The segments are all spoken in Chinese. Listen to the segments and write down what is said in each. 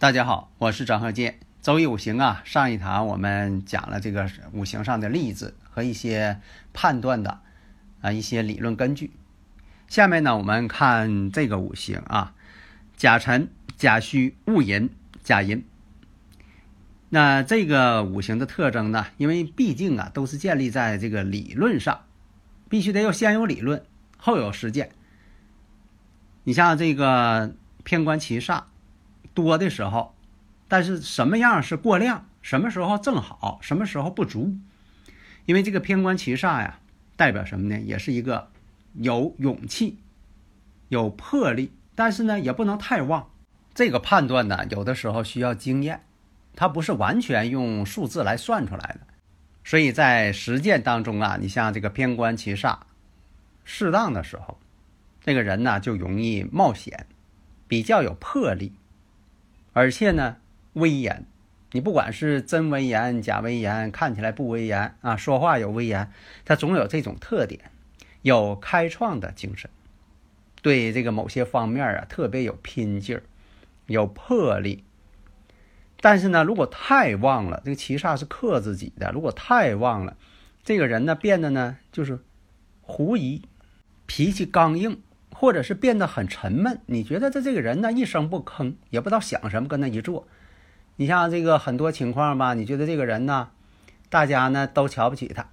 大家好，我是张鹤剑。周易五行啊，上一堂我们讲了这个五行上的例子和一些判断的啊一些理论根据。下面呢，我们看这个五行啊，甲辰、甲戌、戊寅、甲寅。那这个五行的特征呢，因为毕竟啊都是建立在这个理论上，必须得要先有理论，后有实践。你像这个偏官七煞。多的时候，但是什么样是过量？什么时候正好？什么时候不足？因为这个偏官七煞呀，代表什么呢？也是一个有勇气、有魄力，但是呢，也不能太旺。这个判断呢，有的时候需要经验，它不是完全用数字来算出来的。所以在实践当中啊，你像这个偏官七煞，适当的时候，这个人呢就容易冒险，比较有魄力。而且呢，威严，你不管是真威严、假威严，看起来不威严啊，说话有威严，他总有这种特点，有开创的精神，对这个某些方面啊特别有拼劲儿，有魄力。但是呢，如果太旺了，这个七煞是克自己的，如果太旺了，这个人呢变得呢就是狐疑，脾气刚硬。或者是变得很沉闷，你觉得他这个人呢一声不吭，也不知道想什么，跟那一坐。你像这个很多情况吧，你觉得这个人呢，大家呢都瞧不起他，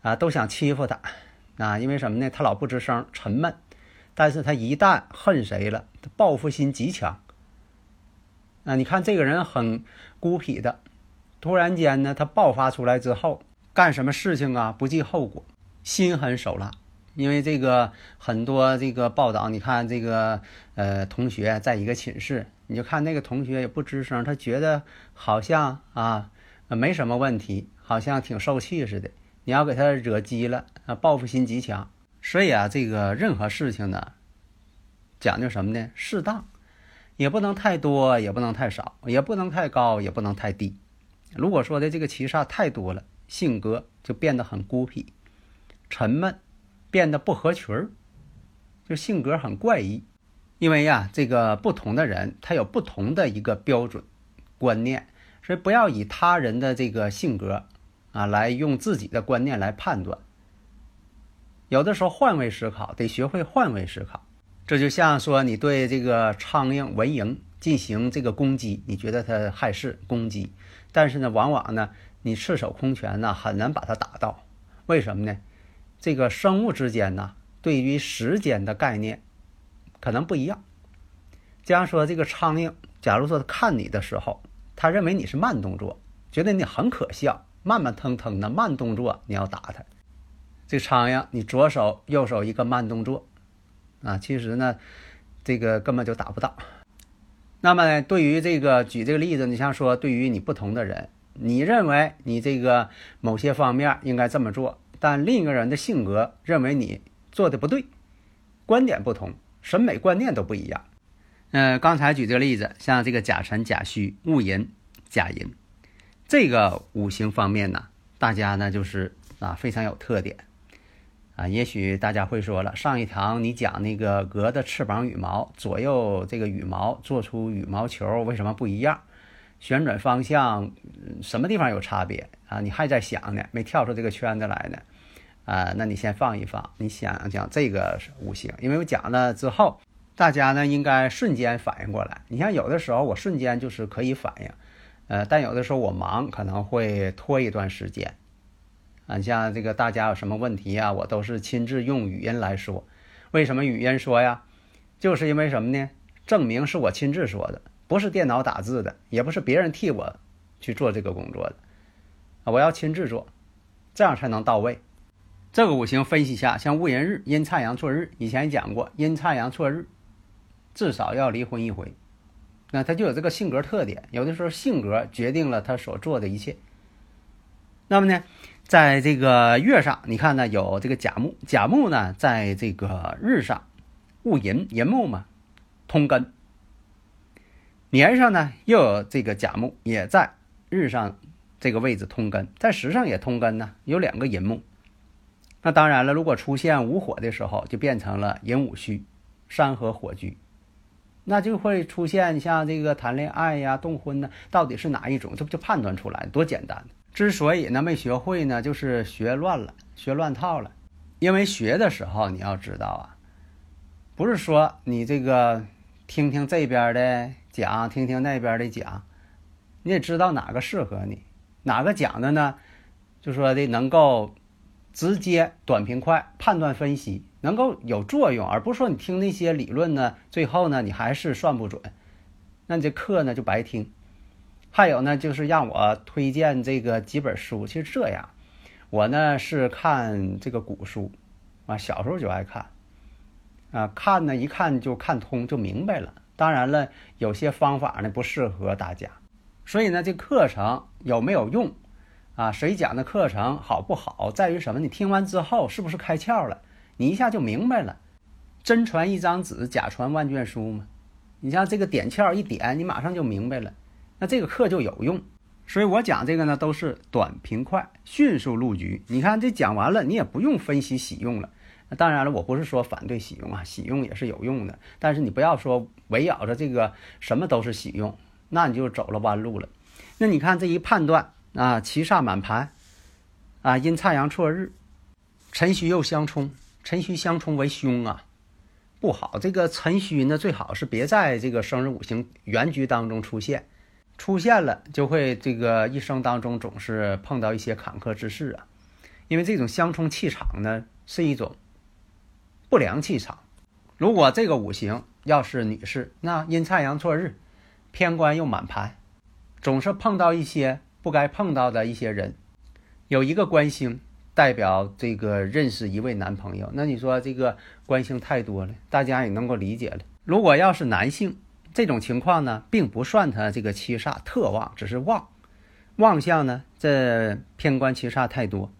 啊，都想欺负他，啊，因为什么呢？他老不吱声，沉闷。但是他一旦恨谁了，他报复心极强。啊，你看这个人很孤僻的，突然间呢，他爆发出来之后，干什么事情啊不计后果，心狠手辣。因为这个很多这个报道，你看这个呃同学在一个寝室，你就看那个同学也不吱声，他觉得好像啊没什么问题，好像挺受气似的。你要给他惹急了啊，报复心极强。所以啊，这个任何事情呢，讲究什么呢？适当，也不能太多，也不能太少，也不能太高，也不能太低。如果说的这个七煞太多了，性格就变得很孤僻、沉闷。变得不合群儿，就性格很怪异。因为呀，这个不同的人他有不同的一个标准观念，所以不要以他人的这个性格啊来用自己的观念来判断。有的时候换位思考，得学会换位思考。这就像说你对这个苍蝇、蚊蝇进行这个攻击，你觉得它害事攻击，但是呢，往往呢，你赤手空拳呢很难把它打到。为什么呢？这个生物之间呢，对于时间的概念可能不一样。假如说，这个苍蝇，假如说它看你的时候，他认为你是慢动作，觉得你很可笑，慢慢腾腾的慢动作，你要打它。这苍蝇，你左手右手一个慢动作，啊，其实呢，这个根本就打不到。那么，对于这个举这个例子，你像说，对于你不同的人，你认为你这个某些方面应该这么做。但另一个人的性格认为你做的不对，观点不同，审美观念都不一样。嗯，刚才举这个例子，像这个甲辰、甲戌、戊寅、甲寅，这个五行方面呢，大家呢就是啊非常有特点啊。也许大家会说了，上一堂你讲那个鹅的翅膀羽毛左右这个羽毛做出羽毛球为什么不一样？旋转方向什么地方有差别啊？你还在想呢，没跳出这个圈子来呢。啊，那你先放一放，你想想这个五行，因为我讲了之后，大家呢应该瞬间反应过来。你像有的时候我瞬间就是可以反应，呃，但有的时候我忙可能会拖一段时间。啊，像这个大家有什么问题啊，我都是亲自用语音来说。为什么语音说呀？就是因为什么呢？证明是我亲自说的，不是电脑打字的，也不是别人替我去做这个工作的。我要亲自做，这样才能到位。这个五行分析一下，像戊寅日、阴差阳错日，以前讲过，阴差阳错日至少要离婚一回。那他就有这个性格特点，有的时候性格决定了他所做的一切。那么呢，在这个月上，你看呢有这个甲木，甲木呢在这个日上，戊寅寅木嘛，通根。年上呢又有这个甲木，也在日上这个位置通根，在时上也通根呢，有两个寅木。那当然了，如果出现午火的时候，就变成了寅午戌，山河火局，那就会出现像这个谈恋爱呀、动婚呢，到底是哪一种？这不就判断出来？多简单！之所以呢没学会呢，就是学乱了，学乱套了。因为学的时候你要知道啊，不是说你这个听听这边的。讲，听听那边的讲，你也知道哪个适合你，哪个讲的呢？就说的能够直接、短平快判断分析，能够有作用，而不是说你听那些理论呢，最后呢你还是算不准，那你这课呢就白听。还有呢，就是让我推荐这个几本书，其实这样，我呢是看这个古书啊，小时候就爱看啊，看呢一看就看通，就明白了。当然了，有些方法呢不适合大家，所以呢，这课程有没有用啊？谁讲的课程好不好，在于什么？你听完之后是不是开窍了？你一下就明白了。真传一张纸，假传万卷书嘛。你像这个点窍一点，你马上就明白了，那这个课就有用。所以我讲这个呢，都是短平快，迅速入局。你看这讲完了，你也不用分析喜用了。那当然了，我不是说反对喜用啊，喜用也是有用的。但是你不要说围绕着这个什么都是喜用，那你就走了弯路了。那你看这一判断啊，七煞满盘，啊阴差阳错日，辰戌又相冲，辰戌相冲为凶啊，不好。这个辰戌呢，最好是别在这个生日五行原局当中出现，出现了就会这个一生当中总是碰到一些坎坷之事啊。因为这种相冲气场呢，是一种。不良气场，如果这个五行要是女士，那阴差阳错日，偏官又满盘，总是碰到一些不该碰到的一些人。有一个官星代表这个认识一位男朋友，那你说这个官星太多了，大家也能够理解了。如果要是男性，这种情况呢，并不算他这个七煞特旺，只是旺，旺相呢，这偏官七煞太多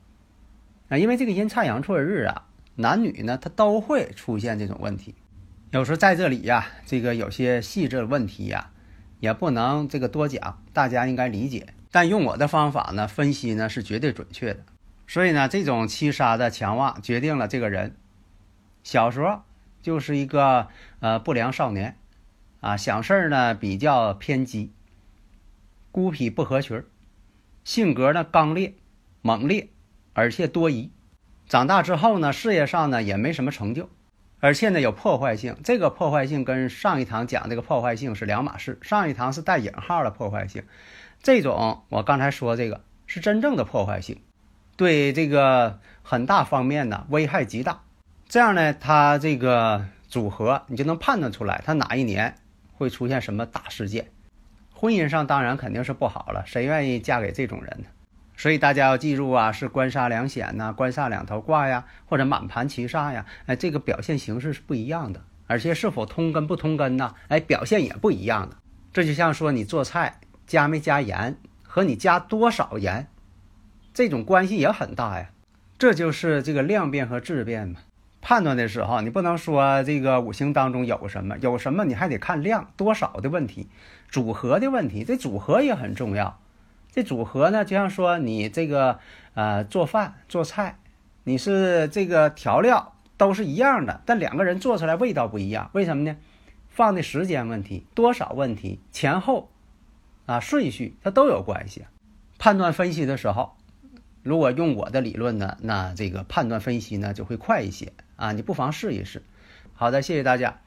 啊，因为这个阴差阳错日啊。男女呢，他都会出现这种问题。有时候在这里呀，这个有些细致的问题呀，也不能这个多讲，大家应该理解。但用我的方法呢，分析呢是绝对准确的。所以呢，这种七杀的强旺，决定了这个人小时候就是一个呃不良少年，啊，想事儿呢比较偏激，孤僻不合群，性格呢刚烈、猛烈，而且多疑。长大之后呢，事业上呢也没什么成就，而且呢有破坏性。这个破坏性跟上一堂讲这个破坏性是两码事。上一堂是带引号的破坏性，这种我刚才说这个是真正的破坏性，对这个很大方面呢危害极大。这样呢，他这个组合你就能判断出来，他哪一年会出现什么大事件。婚姻上当然肯定是不好了，谁愿意嫁给这种人呢？所以大家要记住啊，是官杀两显呐，官煞两头挂呀，或者满盘齐煞呀，哎，这个表现形式是不一样的，而且是否通根不通根呢？哎，表现也不一样的。这就像说你做菜加没加盐和你加多少盐，这种关系也很大呀。这就是这个量变和质变嘛。判断的时候，你不能说这个五行当中有什么有什么，你还得看量多少的问题，组合的问题，这组合也很重要。这组合呢，就像说你这个呃做饭做菜，你是这个调料都是一样的，但两个人做出来味道不一样，为什么呢？放的时间问题、多少问题、前后啊顺序，它都有关系。判断分析的时候，如果用我的理论呢，那这个判断分析呢就会快一些啊，你不妨试一试。好的，谢谢大家。